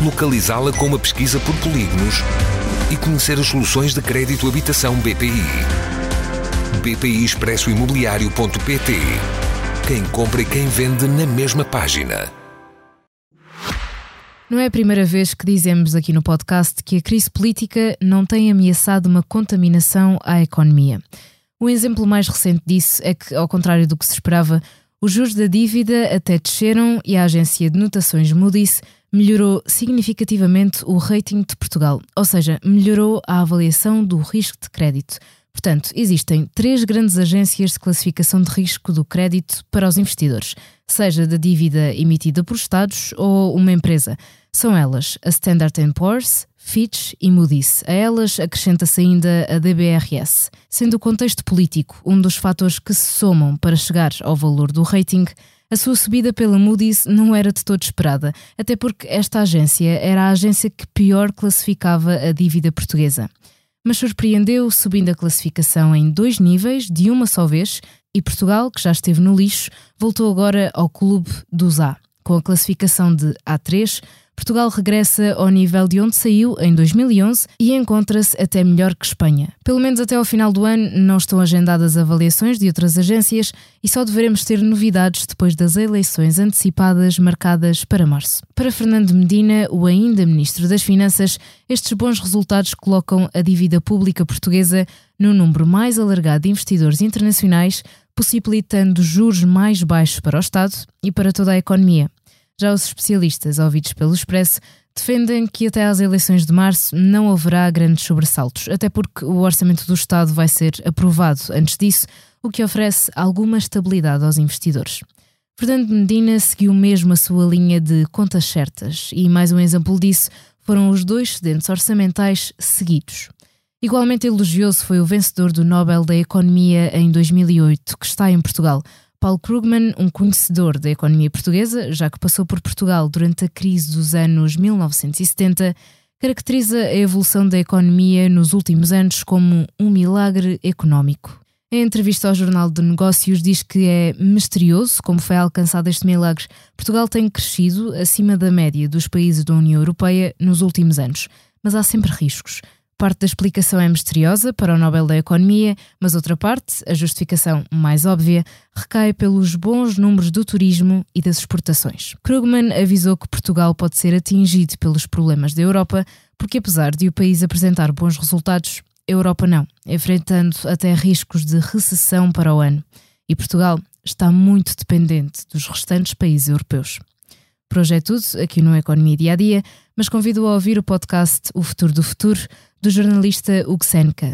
localizá-la com uma pesquisa por polígonos e conhecer as soluções de crédito habitação BPI. BPI Expresso Imobiliário.pt Quem compra e quem vende na mesma página. Não é a primeira vez que dizemos aqui no podcast que a crise política não tem ameaçado uma contaminação à economia. O exemplo mais recente disso é que, ao contrário do que se esperava, os juros da dívida até desceram e a agência de notações Moody's melhorou significativamente o rating de Portugal, ou seja, melhorou a avaliação do risco de crédito. Portanto, existem três grandes agências de classificação de risco do crédito para os investidores, seja da dívida emitida por Estados ou uma empresa. São elas a Standard Poor's, Fitch e Moody's. A elas acrescenta-se ainda a DBRS. Sendo o contexto político um dos fatores que se somam para chegar ao valor do rating, a sua subida pela Moody's não era de todo esperada, até porque esta agência era a agência que pior classificava a dívida portuguesa mas surpreendeu subindo a classificação em dois níveis de uma só vez e Portugal, que já esteve no lixo, voltou agora ao clube dos A, com a classificação de A3 Portugal regressa ao nível de onde saiu em 2011 e encontra-se até melhor que Espanha. Pelo menos até ao final do ano não estão agendadas avaliações de outras agências e só deveremos ter novidades depois das eleições antecipadas marcadas para março. Para Fernando Medina, o ainda Ministro das Finanças, estes bons resultados colocam a dívida pública portuguesa no número mais alargado de investidores internacionais, possibilitando juros mais baixos para o Estado e para toda a economia. Já os especialistas ouvidos pelo Expresso defendem que até às eleições de março não haverá grandes sobressaltos, até porque o orçamento do Estado vai ser aprovado antes disso, o que oferece alguma estabilidade aos investidores. Fernando Medina seguiu mesmo a sua linha de contas certas e mais um exemplo disso foram os dois excedentes orçamentais seguidos. Igualmente elogioso foi o vencedor do Nobel da Economia em 2008, que está em Portugal, Paulo Krugman, um conhecedor da economia portuguesa, já que passou por Portugal durante a crise dos anos 1970, caracteriza a evolução da economia nos últimos anos como um milagre económico. Em entrevista ao Jornal de Negócios, diz que é misterioso como foi alcançado este milagre. Portugal tem crescido acima da média dos países da União Europeia nos últimos anos, mas há sempre riscos. Parte da explicação é misteriosa para o Nobel da Economia, mas outra parte, a justificação mais óbvia, recai pelos bons números do turismo e das exportações. Krugman avisou que Portugal pode ser atingido pelos problemas da Europa, porque apesar de o país apresentar bons resultados, a Europa não, enfrentando até riscos de recessão para o ano. E Portugal está muito dependente dos restantes países europeus. Por hoje é tudo aqui no Economia Dia a Dia, mas convido a ouvir o podcast O Futuro do Futuro do jornalista Hugo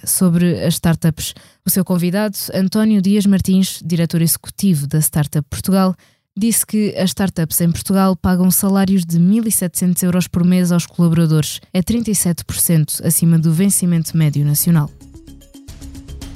sobre as startups. O seu convidado, António Dias Martins, diretor executivo da Startup Portugal, disse que as startups em Portugal pagam salários de 1.700 euros por mês aos colaboradores, é 37% acima do vencimento médio nacional.